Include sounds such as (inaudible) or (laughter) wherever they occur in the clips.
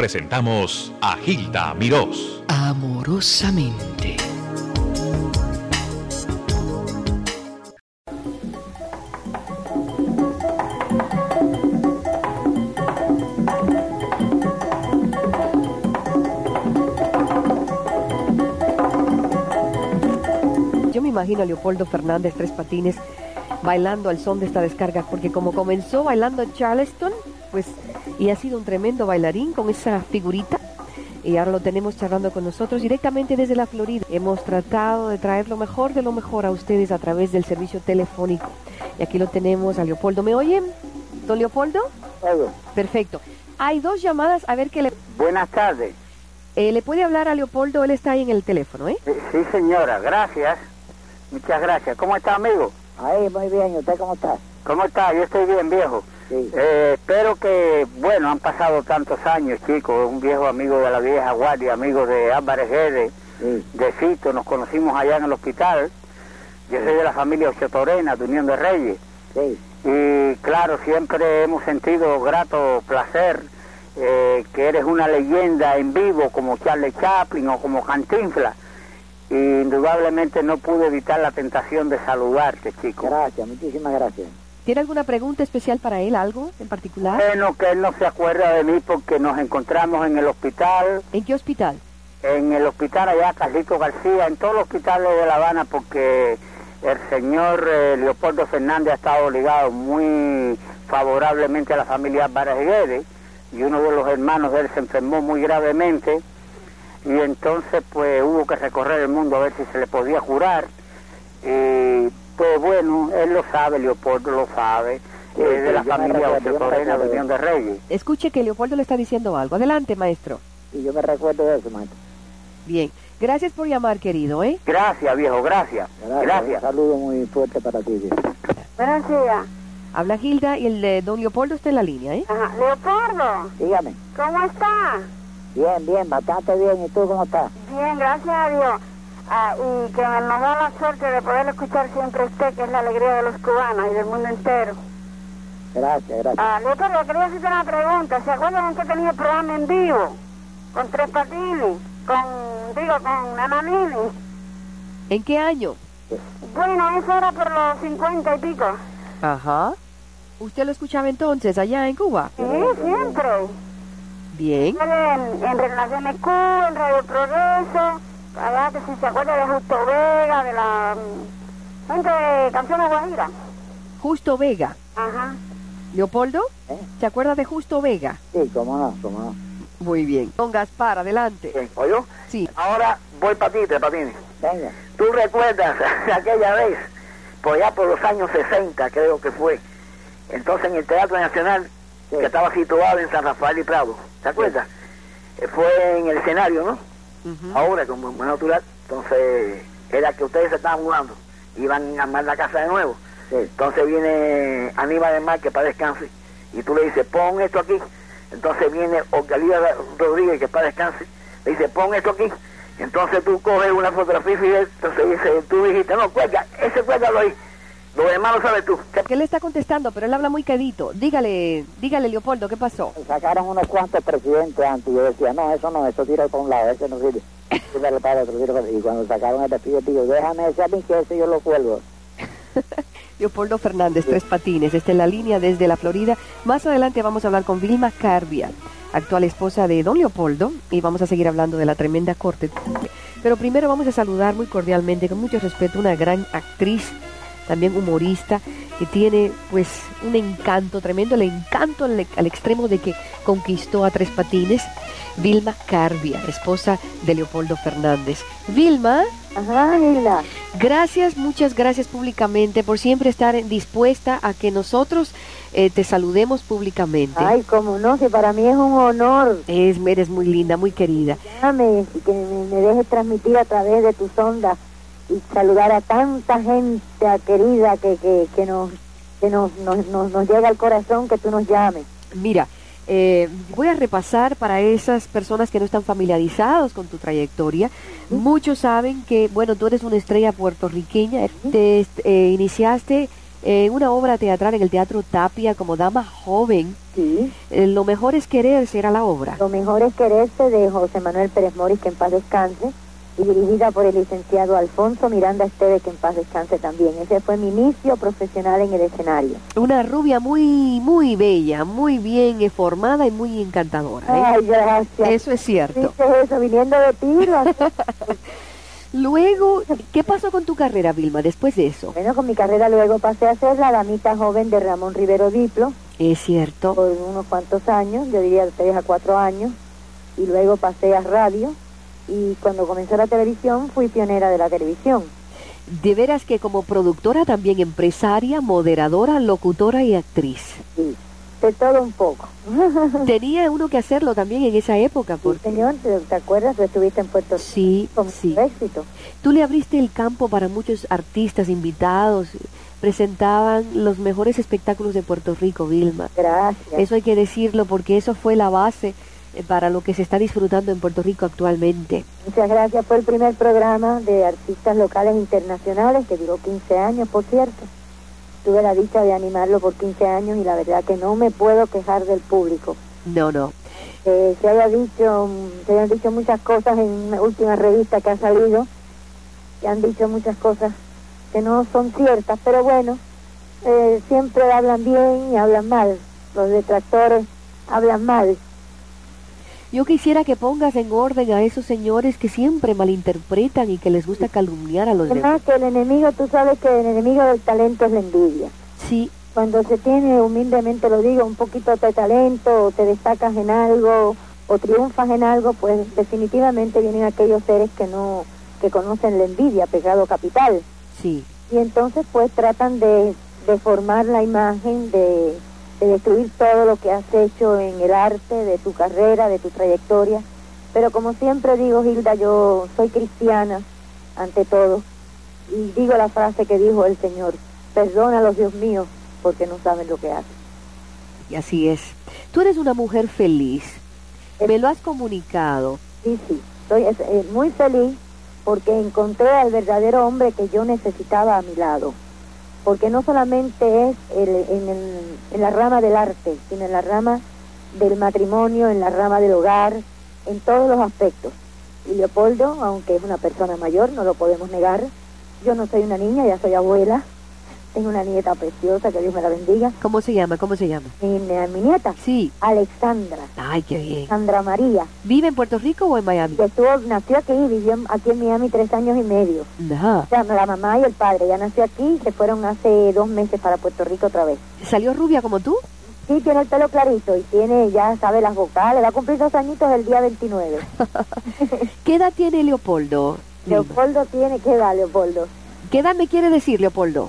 presentamos a Gilda Mirós. Amorosamente. Yo me imagino a Leopoldo Fernández Tres Patines bailando al son de esta descarga, porque como comenzó bailando en Charleston, pues, y ha sido un tremendo bailarín con esa figurita, y ahora lo tenemos charlando con nosotros directamente desde la Florida. Hemos tratado de traer lo mejor de lo mejor a ustedes a través del servicio telefónico. Y aquí lo tenemos a Leopoldo. ¿Me oyen, don Leopoldo? Perfecto. Hay dos llamadas, a ver qué le... Buenas tardes. Eh, ¿Le puede hablar a Leopoldo? Él está ahí en el teléfono, ¿eh? Sí, sí, señora, gracias. Muchas gracias. ¿Cómo está, amigo? Ahí, muy bien. ¿Y usted cómo está? ¿Cómo está? Yo estoy bien, viejo. Sí. Eh, espero que, bueno, han pasado tantos años, chicos. Un viejo amigo de la vieja guardia, amigo de Álvarez Gede, Sí. de Fito. Nos conocimos allá en el hospital. Yo soy de la familia Ochotorena, de Unión de Reyes. Sí. Y claro, siempre hemos sentido grato placer eh, que eres una leyenda en vivo como Charlie Chaplin o como Cantinflas. Y indudablemente no pude evitar la tentación de saludarte, chico. Gracias, muchísimas gracias. ¿Tiene alguna pregunta especial para él, algo en particular? Bueno, que él no se acuerda de mí porque nos encontramos en el hospital, ¿En qué hospital? en el hospital allá, Carlito García, en todos los hospitales de La Habana porque el señor eh, Leopoldo Fernández ha estado ligado muy favorablemente a la familia Álvarez Guedes y uno de los hermanos de él se enfermó muy gravemente y entonces pues hubo que recorrer el mundo a ver si se le podía curar y pues bueno, él lo sabe, Leopoldo lo sabe, Sí, es de la familia de recuerdo. Unión de Reyes. Escuche que Leopoldo le está diciendo algo. Adelante, maestro. Y yo me recuerdo de eso, maestro. Bien. Gracias por llamar, querido, ¿eh? Gracias, viejo, gracias. Gracias. Gracias. Un saludo muy fuerte para ti. viejo. Buenos días. Habla Gilda y el de don Leopoldo está en la línea, ¿eh? Ajá. Leopoldo, Dígame. ¿cómo está? Bien, bien, bastante bien. ¿Y tú cómo estás? Bien, gracias a Dios. Ah, y que nos da la suerte de poder escuchar siempre a usted, que es la alegría de los cubanos y del mundo entero. Gracias, gracias. Ah, Leopoldo, quería hacerte una pregunta. ¿Se acuerdan que tenía programa en vivo? Con Tres Patines, con, digo, con Ananini. ¿En qué año? Bueno, eso era por los cincuenta y pico. Ajá. ¿Usted lo escuchaba entonces allá en Cuba? Sí, siempre. Bien. En, en Relaciones Q, en Radio Progreso, allá que si se acuerda de Justo Vega, de la mm, gente de Canciones Guajira. Justo Vega. Ajá. ¿Leopoldo? ¿Eh? ¿Se acuerda de Justo Vega? Sí, cómo no, cómo no. Muy bien. Don Gaspar, adelante. Bien, ¿oyó? Sí. Ahora voy para ti, Tres Patines. Venga. ¿Tú recuerdas (laughs) aquella vez, por allá por los años 60 creo que fue, entonces en el Teatro Nacional, Sí. que estaba situado en San Rafael y Prado, ¿te acuerdas? Eh, Fue en el escenario, ¿no? Ahora, como es natural, entonces era que ustedes se estaban mudando, iban a armar la casa de nuevo. Sí. Entonces viene Aníbal de Mar, que para descanse, y tú le dices, pon esto aquí. Entonces viene Orgalía Rodríguez, que para descanse, le dice, pon esto aquí. Entonces tú coges una fotografía y entonces dice, tú dijiste, no, cuelga, ese cuélgalo ahí. Lo demás lo sabes tú. ¿Qué le está contestando? Pero él habla muy quedito. Dígale, dígale, Leopoldo, ¿qué pasó? Sacaron unos cuantos presidentes antes y yo decía, no, eso no, eso tira por un lado, ese no sirve. (laughs) Y cuando sacaron el presidente, digo, déjame ese a mí que ese yo lo cuelgo. (laughs) Leopoldo Fernández, Tres Patines, está en la línea desde la Florida. Más adelante vamos a hablar con Vilma Carbia, actual esposa de don Leopoldo, y vamos a seguir hablando de la tremenda corte. Pero primero vamos a saludar muy cordialmente, con mucho respeto, una gran actriz, también humorista, que tiene pues un encanto tremendo, el encanto al, al extremo de que conquistó a Tres Patines, Vilma Carbia, esposa de Leopoldo Fernández. Vilma, Ajá, Hilda. Gracias, muchas gracias públicamente por siempre estar dispuesta a que nosotros eh, te saludemos públicamente. Ay, como no, que para mí es un honor. Es, eres muy linda, muy querida. Llame y que me, me dejes transmitir a través de tus ondas y saludar a tanta gente querida que, que, que, nos, que nos, nos, nos, nos llega al corazón que tú nos llames. Mira, eh, voy a repasar para esas personas que no están familiarizados con tu trayectoria. Muchos saben que, bueno, tú eres una estrella puertorriqueña. Te eh, iniciaste en una obra teatral en el Teatro Tapia como dama joven. Sí. Eh, lo mejor es quererse era la obra. Lo mejor es quererse de José Manuel Pérez Moris, que en paz descanse, y dirigida por el licenciado Alfonso Miranda Esteve, que en paz descanse también. Ese fue mi inicio profesional en el escenario. Una rubia muy, muy bella, muy bien formada y muy encantadora. ¿eh? Ay, gracias. Eso es cierto. Dices eso, viniendo de ti. (laughs) Luego, ¿qué pasó con tu carrera, Vilma, después de eso? Bueno, con mi carrera luego pasé a ser la damita joven de Ramón Rivero Diplo Es cierto. por unos cuantos años, yo diría tres a cuatro años, y luego pasé a radio, y cuando comenzó la televisión fui pionera de la televisión. De veras que como productora, también empresaria, moderadora, locutora y actriz. Sí, de todo un poco. (laughs) Tenía uno que hacerlo también en esa época, Sí, porque... señor, ¿te, acuerdas? Tú estuviste en Puerto Rico Sí, con sí. éxito. Tú le abriste el campo para muchos artistas invitados, presentaban los mejores espectáculos de Puerto Rico, Vilma. Gracias. Eso hay que decirlo porque eso fue la base para lo que se está disfrutando en Puerto Rico actualmente. Muchas gracias. Fue el primer programa de artistas locales internacionales que duró 15 años, por cierto. Tuve la dicha de animarlo por 15 años y la verdad que no me puedo quejar del público. No, no. Eh, se haya dicho, mm, se hayan dicho muchas cosas en una última revista que ha salido, que han dicho muchas cosas que no son ciertas, pero bueno, eh, siempre hablan bien y hablan mal. Los detractores hablan mal. Yo quisiera que pongas en orden a esos señores que siempre malinterpretan y que les gusta calumniar a los demás. Que el enemigo, tú sabes que el enemigo del talento es la envidia. Sí, Cuando se tiene, humildemente lo digo, un poquito de talento, o te destacas en algo, o triunfas en algo, pues definitivamente vienen aquellos seres que no, que conocen la envidia, pecado capital. sí. Y entonces pues tratan de, de formar la imagen, de, de destruir todo lo que has hecho en el arte, de tu carrera, de tu trayectoria. Pero como siempre digo, Hilda, yo soy cristiana ante todo. Y digo la frase que dijo el Señor, perdónalos, Dios mío, porque no saben lo que hacen. Y así es. Tú eres una mujer feliz. Me lo has comunicado. Sí, sí, estoy es- eh, muy feliz porque encontré al verdadero hombre que yo necesitaba a mi lado. Porque no solamente es el- en, el- en la rama del arte, sino en la rama del matrimonio, en la rama del hogar, en todos los aspectos. Y Leopoldo, aunque es una persona mayor, no lo podemos negar, yo no soy una niña, ya soy abuela, tengo una nieta preciosa, que Dios me la bendiga. ¿Cómo se llama? ¿Cómo se llama? Mi, mi nieta, Sí. Alexandra, Ay, qué bien. Sandra María, ¿Vive en Puerto Rico o en Miami? estuvo, nació aquí, vivió aquí en Miami tres años y medio. Ajá. O sea, la mamá y el padre ya nació aquí y se fueron hace dos meses para Puerto Rico otra vez. ¿Salió rubia como tú? Sí, tiene el pelo clarito y tiene, ya sabe las vocales, va a cumplir dos añitos el día 29. (laughs) ¿Qué edad tiene Leopoldo? Leopoldo tiene, ¿qué edad, Leopoldo? ¿Qué edad me quiere decir Leopoldo?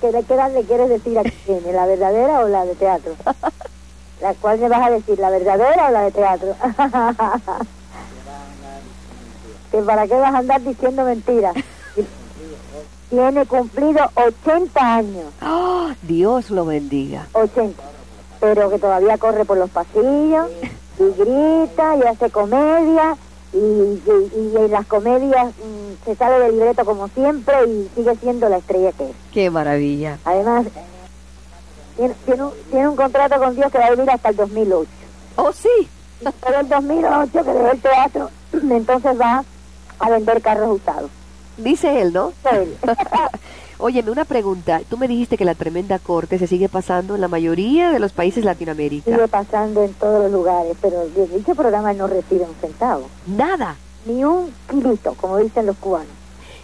¿Qué, edad le quieres decir a la verdadera o la de teatro? (laughs) ¿La cual le vas a decir, la verdadera o la de teatro? (laughs) ¿Que ¿Para qué vas a andar diciendo mentiras? (laughs) Tiene cumplido 80 años. ¡Ah! Dios lo bendiga. 80, pero que todavía corre por los pasillos y grita y hace comedia y, y- y en las comedias mm, se sale del libreto como siempre y sigue siendo la estrella que es. ¡Qué maravilla! Además, tiene, tiene, un, tiene un contrato con Dios que va a vivir hasta el 2008. ¡Oh, sí! Pero el 2008 que dejó el teatro, (clears throat) entonces va a vender carros usados. Dice él, ¿no? Él. (laughs) Óyeme, una pregunta. Tú me dijiste que la tremenda corte se sigue pasando en la mayoría de los países Latinoamérica. Sigue pasando en todos los lugares, pero de dicho programa no recibe un centavo. Nada. Ni un kilito, como dicen los cubanos.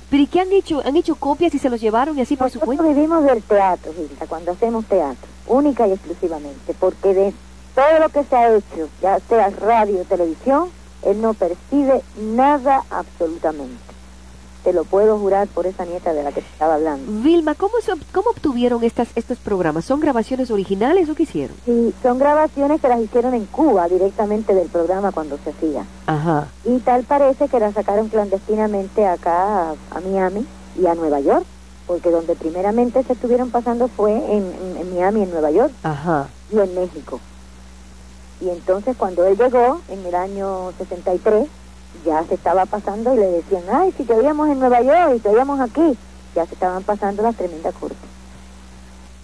¿Pero y qué han hecho? ¿Han hecho copias y se los llevaron y así por su cuenta? vivimos del teatro, Gilda, cuando hacemos teatro, única y exclusivamente, porque de todo lo que se ha hecho, ya sea radio o televisión, él no percibe nada absolutamente. Te lo puedo jurar por esa nieta de la que te estaba hablando. Vilma, ¿cómo, ¿cómo obtuvieron estas, estos programas? ¿Son grabaciones originales o qué hicieron? Sí, son grabaciones que las hicieron en Cuba directamente del programa cuando se hacía. Ajá. Y tal parece que las sacaron clandestinamente acá a, a Miami y a Nueva York, porque donde primeramente se estuvieron pasando fue en, en- en Miami, en Nueva York. Ajá. y en México. Y entonces cuando él llegó, en el año 63, ya se estaba pasando y le decían, ay, si te oíamos en Nueva York y te oíamos aquí, ya se estaban pasando las tremendas cortes.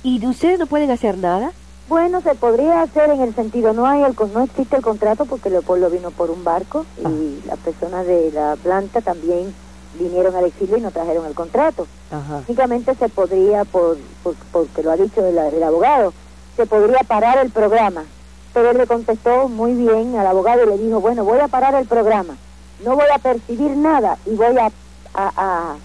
¿Y de ustedes no pueden hacer nada? Bueno, se podría hacer en el sentido, no hay el, no existe el contrato porque Leopoldo vino por un barco y las personas de la planta también vinieron al exilio y no trajeron el contrato. Ajá. Únicamente se podría, por, por- porque lo ha dicho el, el abogado, se podría parar el programa. Pero él le contestó muy bien al abogado y le dijo, bueno, voy a parar el programa, no voy a percibir nada y voy a, a,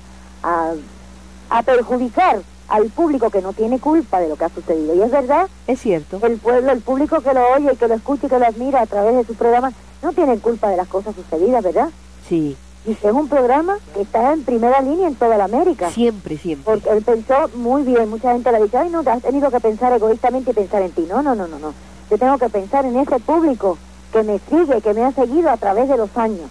a, perjudicar al público que no tiene culpa de lo que ha sucedido. Y es verdad, Es cierto. el pueblo, el público que lo oye, que lo escucha y que lo admira a través de sus programas, no tienen culpa de las cosas sucedidas, ¿verdad? Sí. Y es un programa que está en primera línea en toda la América. Siempre, siempre. Porque él pensó muy bien, mucha gente le ha dicho, ay no, has tenido que pensar egoístamente y pensar en ti. No, no, no, no, no. Yo tengo que pensar en ese público que me sigue, que me ha seguido a través de los años.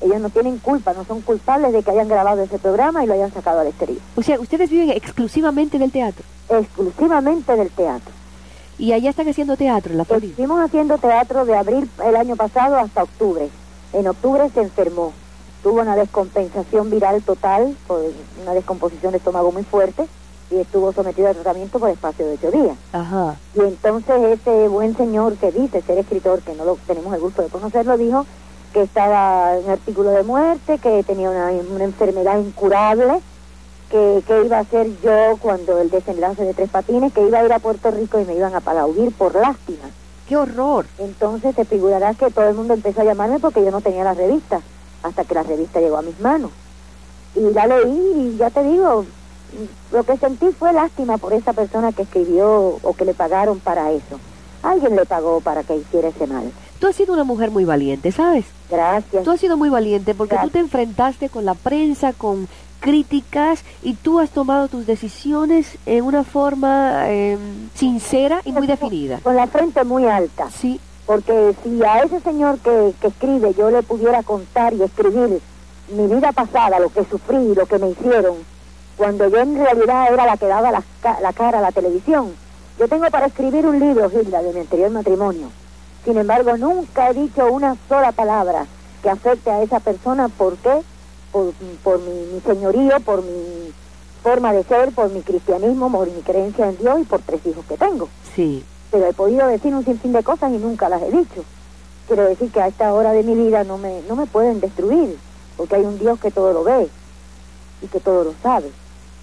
Ellos no tienen culpa, no son culpables de que hayan grabado ese programa y lo hayan sacado al exterior. O sea, ustedes viven exclusivamente del teatro. Exclusivamente del teatro. Y allá están haciendo teatro en la Florida. Estuvimos haciendo teatro de abril el año pasado hasta octubre. En octubre se enfermó. Tuvo una descompensación viral total, por una descomposición de estómago muy fuerte, y estuvo sometido a tratamiento por espacio de ocho días. Ajá. Y entonces ese buen señor que dice ser escritor, que no lo tenemos el gusto de conocerlo, dijo que estaba en artículo de muerte, que tenía una, una enfermedad incurable, que, que iba a ser yo cuando el desenlace de Tres Patines, que iba a ir a Puerto Rico y me iban a aplaudir por lástima. ¡Qué horror! Entonces se figurará que todo el mundo empezó a llamarme porque yo no tenía la revista, hasta que la revista llegó a mis manos. Y la leí y ya te digo, lo que sentí fue lástima por esa persona que escribió o que le pagaron para eso. Alguien le pagó para que hiciera ese mal. Tú has sido una mujer muy valiente, ¿sabes? Gracias. Tú has sido muy valiente porque tú te enfrentaste con la prensa, con críticas y tú has tomado tus decisiones en una forma eh, sincera y muy definida. Con la frente muy alta. Sí, Porque si a ese señor que, que escribe yo le pudiera contar y escribir mi vida pasada, lo que sufrí y lo que me hicieron, cuando yo en realidad era la que daba la, la cara a la televisión, yo tengo para escribir un libro, Hilda, de mi anterior matrimonio. Sin embargo, nunca he dicho una sola palabra que afecte a esa persona. ¿Por qué? Por, por mi, mi señorío, por mi forma de ser, por mi cristianismo, por mi creencia en Dios y por tres hijos que tengo sí. pero he podido decir un sinfín de cosas y nunca las he dicho. Quiero decir que a esta hora de mi vida no me, no me pueden destruir, porque hay un Dios que todo lo ve y que todo lo sabe.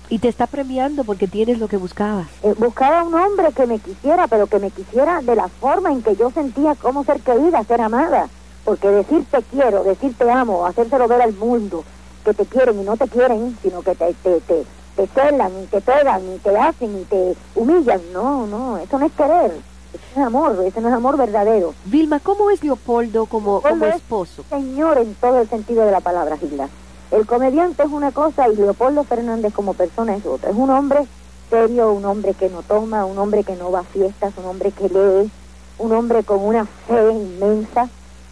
Y te está premiando porque tienes lo que buscabas. Eh, buscaba un hombre que me quisiera, pero que me quisiera de la forma en que yo sentía cómo ser querida, ser amada. Porque decir te quiero, decir te amo, hacérselo ver al mundo que te quieren y no te quieren, sino que te, te, te, te celan y te pegan y te hacen y te humillan. No, no, eso no es querer. Eso no es amor, eso no es amor verdadero. Vilma, ¿cómo es Leopoldo como, como es esposo? Señor en todo el sentido de la palabra, Gilda. El comediante es una cosa y Leopoldo Fernández como persona es otra. Es un hombre serio, un hombre que no toma, un hombre que no va a fiestas, un hombre que lee, un hombre con una fe inmensa,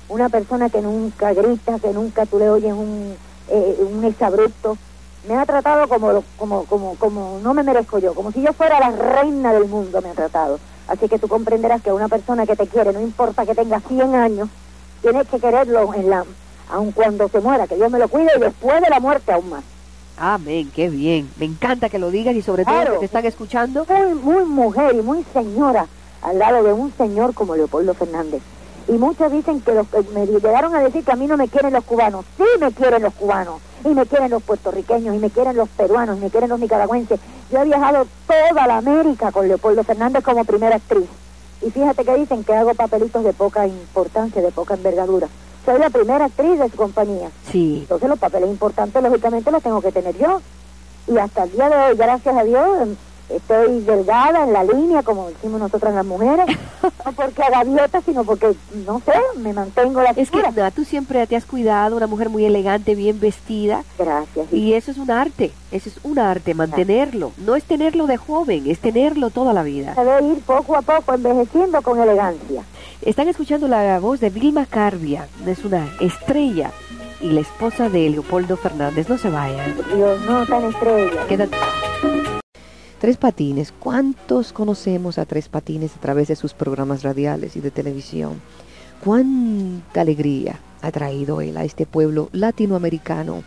una persona que nunca grita, que nunca tú le oyes un, eh, un exabrupto. Me ha tratado como, como, como, como no me merezco yo, como si yo fuera la reina del mundo me ha tratado. Así que tú comprenderás que una persona que te quiere, no importa que tenga 100 años, tienes que quererlo en la, aun cuando se muera, que Dios me lo cuide y después de la muerte aún más. Amén, qué bien. Me encanta que lo digas y sobre todo Claro. que te están escuchando. Muy, muy mujer y muy señora al lado de un señor como Leopoldo Fernández. Y muchos dicen que los, que me llegaron a decir que a mí no me quieren los cubanos. Sí me quieren los cubanos, y me quieren los puertorriqueños, y me quieren los peruanos, y me quieren los nicaragüenses. Yo he viajado toda la América con Leopoldo Fernández como primera actriz. Y fíjate que dicen que hago papelitos de poca importancia, de poca envergadura. Soy la primera actriz de su compañía. Sí. Entonces los papeles importantes, lógicamente, los tengo que tener yo. Y hasta el día de hoy, gracias a Dios, estoy delgada en la línea, como decimos nosotras las mujeres. (laughs) no porque haga dieta, sino porque, no sé, me mantengo la Es que figura. tú siempre te has cuidado, una mujer muy elegante, bien vestida. Gracias. Y eso es un arte, eso es un arte, mantenerlo. No es tenerlo de joven, es tenerlo toda la vida. Se debe ir poco a poco envejeciendo con elegancia. Están escuchando la voz de Vilma Carbia, es una estrella y la esposa de Leopoldo Fernández. No se vayan. Dios, no tan estrella. Quédate. Tres Patines, ¿cuántos conocemos a Tres Patines a través de sus programas radiales y de televisión? ¿Cuánta alegría ha traído él a este pueblo latinoamericano?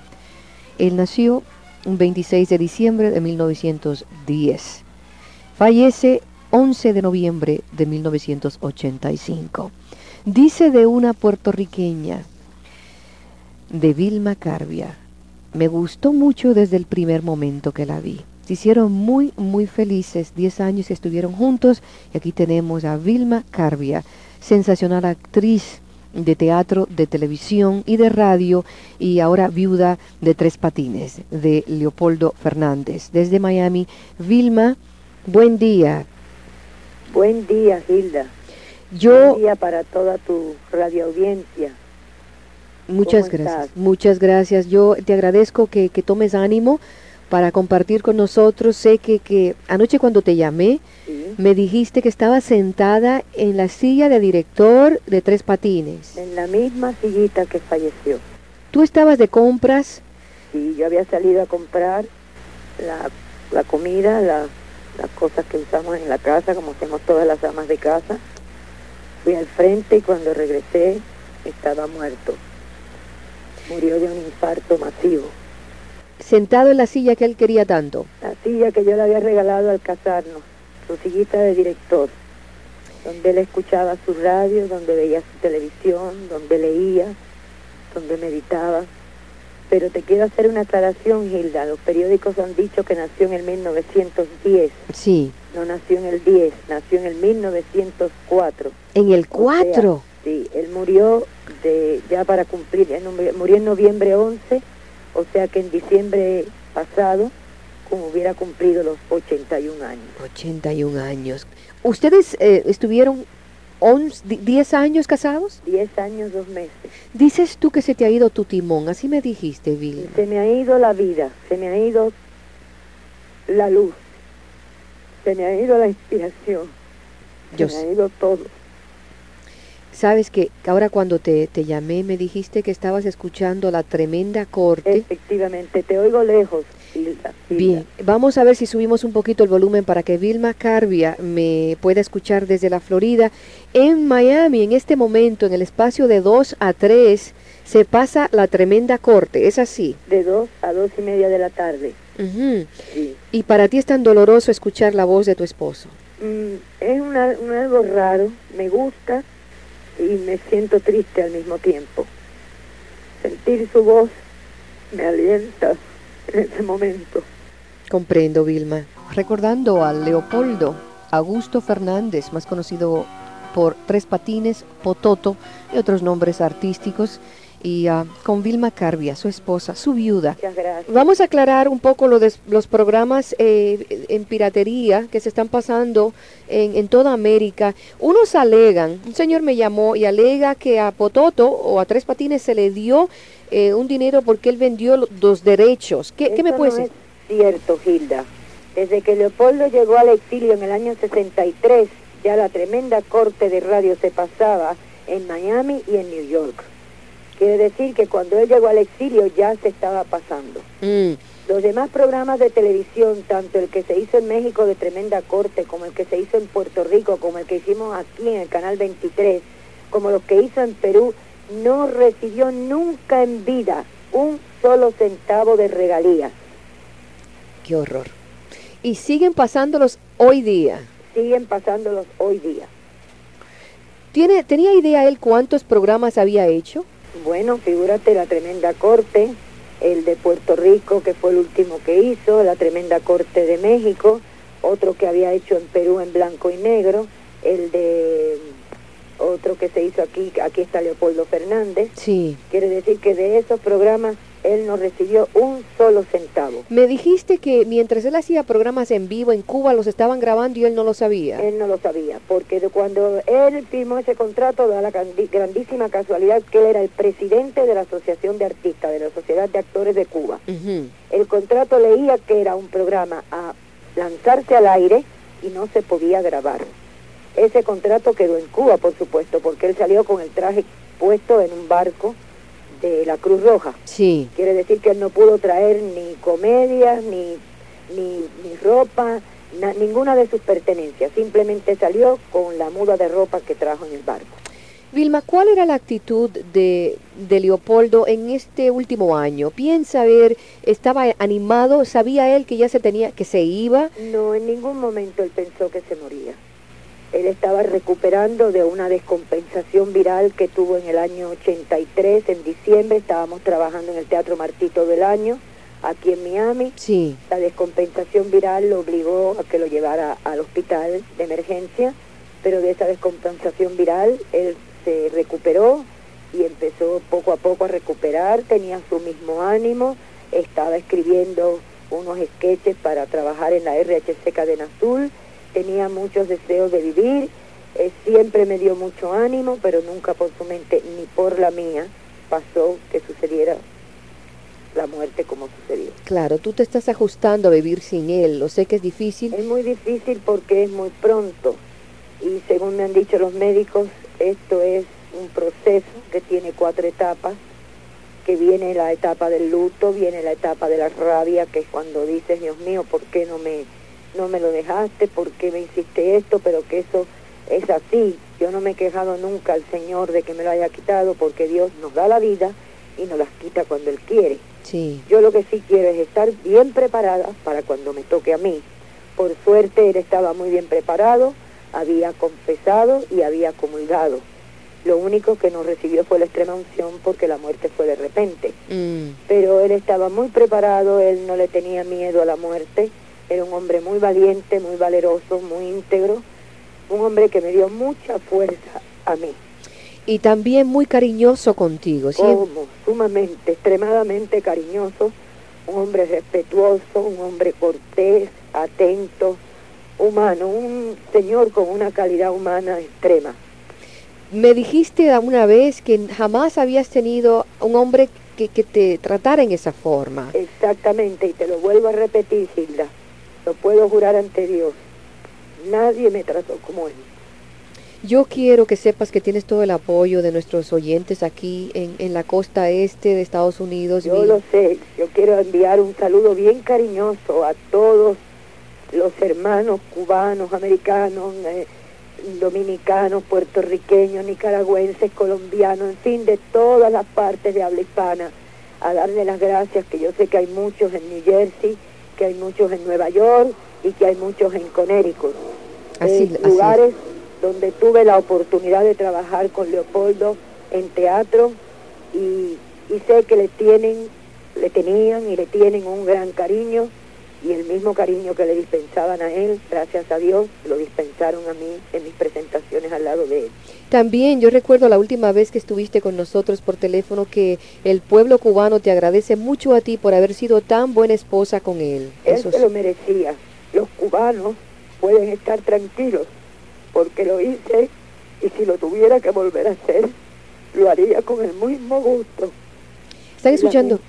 Él nació un 26 de diciembre de 1910 Fallece 11 de noviembre de 1985. Dice de una puertorriqueña, de Vilma Carbia, me gustó mucho desde el primer momento que la vi. Se hicieron muy, muy felices. Diez años estuvieron juntos y aquí tenemos a Vilma Carbia, sensacional actriz de teatro, de televisión y de radio y ahora viuda de tres patines de Leopoldo Fernández. Desde Miami, Vilma, buen día. Buen día, Hilda. Yo, Buen día para toda tu radio audiencia. muchas ¿Cómo gracias, estás? muchas gracias. Yo te agradezco que, que tomes ánimo para compartir con nosotros. Sé que, que anoche cuando te llamé, Sí. me dijiste que estaba sentada en la silla de director de Tres Patines. En la misma sillita que falleció. Tú estabas de compras, Sí, yo había salido a comprar la, la comida, la- las cosas que usamos en la casa, como hacemos todas las amas de casa. Fui al frente y cuando regresé estaba muerto. Murió de un infarto masivo. Sentado en la silla que él quería tanto. La silla que yo le había regalado al casarnos, su sillita de director, donde él escuchaba su radio, donde veía su televisión, donde leía, donde meditaba. Pero te quiero hacer una aclaración, Hilda. Los periódicos han dicho que nació en el 1910. Sí, No nació en el 10, nació en el 1904. en el O sea, 4. sí, él murió de, ya para cumplir, murió en noviembre 11, o sea que en diciembre pasado, como hubiera cumplido los 81 años. 81 años. ¿Ustedes eh, estuvieron 11, di- 10 años casados? 10 años, dos meses. Dices tú que se te ha ido tu timón, así me dijiste, Bill. se me ha ido la vida, se me ha ido la luz, se me ha ido la inspiración, Yo se me sé. ha ido todo. Sabes que ahora cuando te, te llamé me dijiste que estabas escuchando la tremenda corte. Efectivamente, te oigo lejos, Hilda. Hilda. Bien, vamos a ver si subimos un poquito el volumen para que Vilma Carbia me pueda escuchar desde la Florida. En Miami, en este momento, en el espacio de 2 a 3, se pasa la tremenda corte, ¿es así? De dos a dos y media de la tarde. Sí. Y para ti es tan doloroso escuchar la voz de tu esposo. Mm, es una, un algo raro, me gusta y me siento triste al mismo tiempo. Sentir su voz me alienta en ese momento. Comprendo, Vilma. Recordando a Leopoldo Augusto Fernández, más conocido por Tres Patines, Pototo y otros nombres artísticos, y ah, con Vilma Carbia, su esposa, su viuda. Muchas gracias. Vamos a aclarar un poco lo de los programas eh, en piratería que se están pasando en, en toda América. Unos alegan, un señor me llamó y alega que a Pototo o a Tres Patines se le dio eh, un dinero porque él vendió lo- los derechos. ¿Qué, qué me puedes no decir? es cierto, Hilda. Desde que Leopoldo llegó al exilio en el año 63, ya la tremenda corte de radio se pasaba en Miami y en New York. Quiere decir que cuando él llegó al exilio ya se estaba pasando. Mm, Los demás programas de televisión, tanto el que se hizo en México de Tremenda Corte, como el que se hizo en Puerto Rico, como el que hicimos aquí en el Canal 23, como los que hizo en Perú, no recibió nunca en vida un solo centavo de regalías. qué horror. Y siguen pasándolos hoy día. Siguen pasándolos hoy día. ¿Tiene, ¿Tenía idea él cuántos programas había hecho? Bueno, figúrate la Tremenda Corte, el de Puerto Rico, que fue el último que hizo, la Tremenda Corte de México, otro que había hecho en Perú en blanco y negro, el de otro que se hizo aquí, aquí está Leopoldo Fernández. Sí. Quiere decir que de esos programas él no recibió un solo centavo. Me dijiste que mientras él hacía programas en vivo en Cuba los estaban grabando y él no lo sabía. Él no lo sabía, porque de cuando él firmó ese contrato da la grandísima casualidad que él era el presidente de la Asociación de Artistas, de la Sociedad de Actores de Cuba. El contrato leía que era un programa a lanzarse al aire y no se podía grabar. Ese contrato quedó en Cuba, por supuesto, porque él salió con el traje puesto en un barco de la Cruz Roja. Sí. Quiere decir que él no pudo traer ni comedias, ni, ni, ni ropa, na- ninguna de sus pertenencias. Simplemente salió con la muda de ropa que trajo en el barco. Vilma, ¿cuál era la actitud de, de Leopoldo en este último año? Piensa ver, estaba animado, sabía él que ya se tenía, que se iba. No, en ningún momento él pensó que se moría. Él estaba recuperando de una descompensación viral que tuvo en el año 83, en diciembre, estábamos trabajando en el Teatro Martito del año, aquí en Miami. Sí. La descompensación viral lo obligó a que lo llevara al hospital de emergencia, pero de esa descompensación viral él se recuperó y empezó poco a poco a recuperar, tenía su mismo ánimo, estaba escribiendo unos sketches para trabajar en la RHC Cadena Azul, tenía muchos deseos de vivir, eh, siempre me dio mucho ánimo, pero nunca por su mente ni por la mía pasó que sucediera la muerte como sucedió. Claro, tú te estás ajustando a vivir sin él, lo sé que es difícil. Es muy difícil porque es muy pronto y según me han dicho los médicos, esto es un proceso que tiene cuatro etapas, que viene la etapa del luto, viene la etapa de la rabia, que es cuando dices, Dios mío, ¿por qué no me, no me lo dejaste? ¿Por qué me hiciste esto? Pero que eso es así. Yo no me he quejado nunca al Señor de que me lo haya quitado, porque Dios nos da la vida y nos las quita cuando Él quiere. Sí. Yo lo que sí quiero es estar bien preparada para cuando me toque a mí. Por suerte él estaba muy bien preparado, había confesado y había comulgado. Lo único que no recibió fue la extrema unción porque la muerte fue de repente. Mm, Pero él estaba muy preparado, él no le tenía miedo a la muerte, era un hombre muy valiente, muy valeroso, muy íntegro, un hombre que me dio mucha fuerza a mí. Y también muy cariñoso contigo. siempre- como sumamente, extremadamente cariñoso, un hombre respetuoso, un hombre cortés, atento, humano, un señor con una calidad humana extrema. Me dijiste una vez que jamás habías tenido un hombre que, que te tratara en esa forma. Exactamente, y te lo vuelvo a repetir, Hilda, lo puedo jurar ante Dios, nadie me trató como él. Yo quiero que sepas que tienes todo el apoyo de nuestros oyentes aquí en, en la costa este de Estados Unidos. Yo lo sé, yo quiero enviar un saludo bien cariñoso a todos los hermanos cubanos, americanos, eh, dominicanos, puertorriqueños, nicaragüenses, colombianos, en fin, de todas las partes de habla hispana, a darle las gracias, que yo sé que hay muchos en New Jersey, que hay muchos en Nueva York y que hay muchos en Connecticut. Así- Eh, así es. lugares donde tuve la oportunidad de trabajar con Leopoldo en teatro y, y sé que le tienen, le tenían y le tienen un gran cariño y el mismo cariño que le dispensaban a él, gracias a Dios, lo dispensaron a mí en mis presentaciones al lado de él. También yo recuerdo la última vez que estuviste con nosotros por teléfono que el pueblo cubano te agradece mucho a ti por haber sido tan buena esposa con él. Él Eso se sí. lo merecía. Los cubanos pueden estar tranquilos porque lo hice y si lo tuviera que volver a hacer, lo haría con el mismo gusto. Están escuchando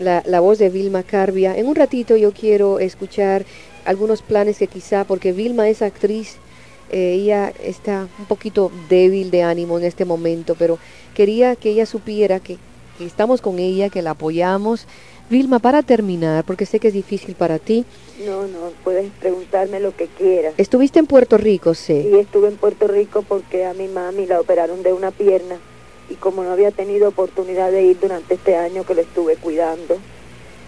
la, la voz de Vilma Carbia. En un ratito yo quiero escuchar algunos planes que quizá, porque Vilma es actriz, eh, ella está un poquito débil de ánimo en este momento, pero quería que ella supiera que, que estamos con ella, que la apoyamos. Vilma, para terminar, porque sé que es difícil para ti, No, no, puedes preguntarme lo que quieras. estuviste en Puerto Rico, sé. Y estuve en Puerto Rico porque a mi mami la operaron de una pierna y como no había tenido oportunidad de ir durante este año que lo estuve cuidando,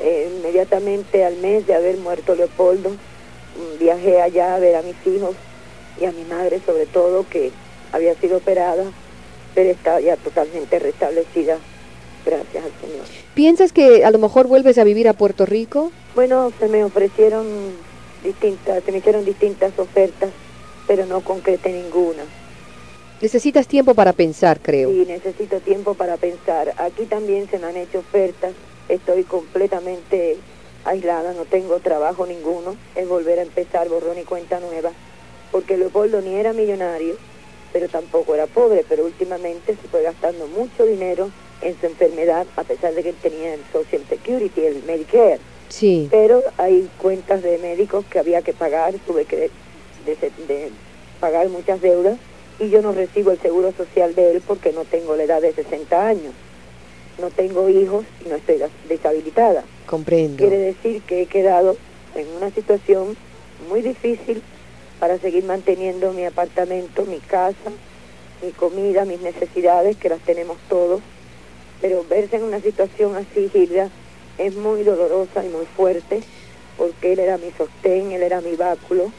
eh, inmediatamente al mes de haber muerto Leopoldo, mm, viajé allá a ver a mis hijos y a mi madre sobre todo que había sido operada, pero está ya totalmente restablecida, gracias al Señor. ¿Piensas que a lo mejor vuelves a vivir a Puerto Rico? Bueno, se me ofrecieron distintas, se me hicieron distintas ofertas, pero no concreté ninguna. Necesitas tiempo para pensar, creo. Sí, necesito tiempo para pensar. Aquí también se me han hecho ofertas. Estoy completamente aislada, no tengo trabajo ninguno. Es volver a empezar borrón y cuenta nueva. Porque Leopoldo ni era millonario, pero tampoco era pobre. Pero últimamente se fue gastando mucho dinero en su enfermedad, a pesar de que él tenía el Social Security, el Medicare. Sí. Pero hay cuentas de médicos que había que pagar, tuve que de- de- de pagar muchas deudas y yo no recibo el seguro social de él porque no tengo la edad de 60 años. No tengo hijos y no estoy des- deshabilitada. Comprendo. Quiere decir que he quedado en una situación muy difícil para seguir manteniendo mi apartamento, mi casa mi comida, mis necesidades, que las tenemos todos, pero verse en una situación así, Gilda, es muy dolorosa y muy fuerte, porque él era mi sostén, él era mi báculo,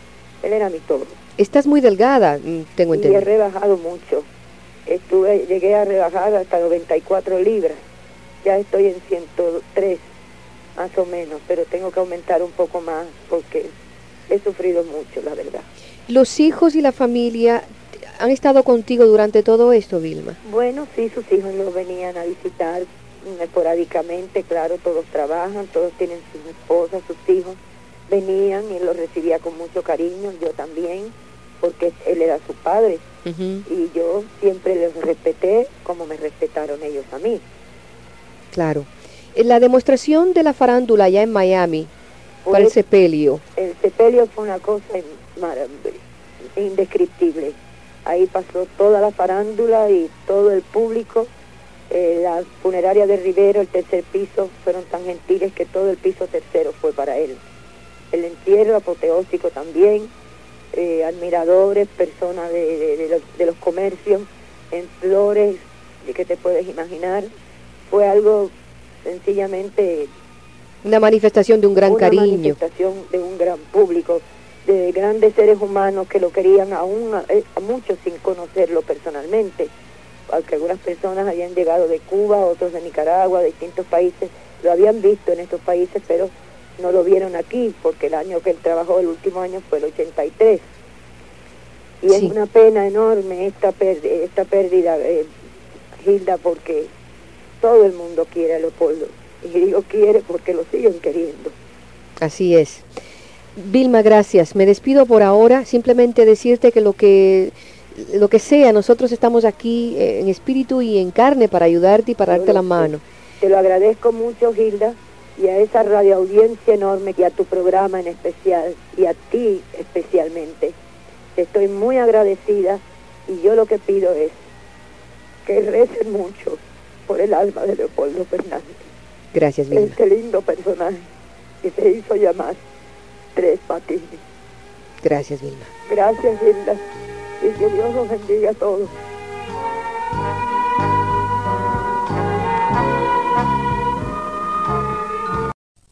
él era mi todo. Estás muy delgada, mm, tengo Y he entendido. rebajado mucho. Estuve, llegué a rebajar hasta 94 libras. Ya estoy en 103, más o menos, pero tengo que aumentar un poco más porque he sufrido mucho, la verdad. Los hijos y la familia han estado contigo durante todo esto, Vilma. Bueno, sí, sus hijos lo venían a visitar esporádicamente, claro, todos trabajan, todos tienen sus esposas, sus hijos. Venían y los recibía con mucho cariño, yo también, porque él era su padre. Y yo siempre les respeté como me respetaron ellos a mí. Claro. En La demostración de la farándula allá en Miami, para el sepelio. el sepelio fue una cosa indescriptible. Ahí pasó toda la farándula y todo el público. Eh, la funeraria de Rivero, el tercer piso, fueron tan gentiles que todo el piso tercero fue para él. El entierro apoteósico también, eh, admiradores, personas de, de- de los, de los comercios, en flores, de que te puedes imaginar. Fue algo sencillamente Una manifestación de un gran una cariño. manifestación de un gran público, de grandes seres humanos que lo querían aún a, eh, a muchos sin conocerlo personalmente. Aunque algunas personas habían llegado de Cuba, otros de Nicaragua, de distintos países, lo habían visto en estos países, pero no lo vieron aquí, porque el año que él trabajó, el último año fue el 83. Y es Sí. una pena enorme esta, pérdida, esta pérdida, eh, Hilda, porque todo el mundo quiere a Leopoldo. Y digo quiere porque lo siguen queriendo. Así es. Vilma, gracias. Me despido por ahora. Simplemente decirte que lo que lo que sea, nosotros estamos aquí eh, en espíritu y en carne para ayudarte y para Yo darte la mano. Te lo agradezco mucho, Gilda, y a esa radioaudiencia enorme y a tu programa en especial, y a ti especialmente. Te estoy muy agradecida y yo lo que pido es que recen mucho por el alma de Leopoldo Fernández, Gracias, Vilma. este lindo personaje que se hizo llamar Tres Patines. Gracias, Vilma. Gracias, Gilda, y que Dios los bendiga a todos.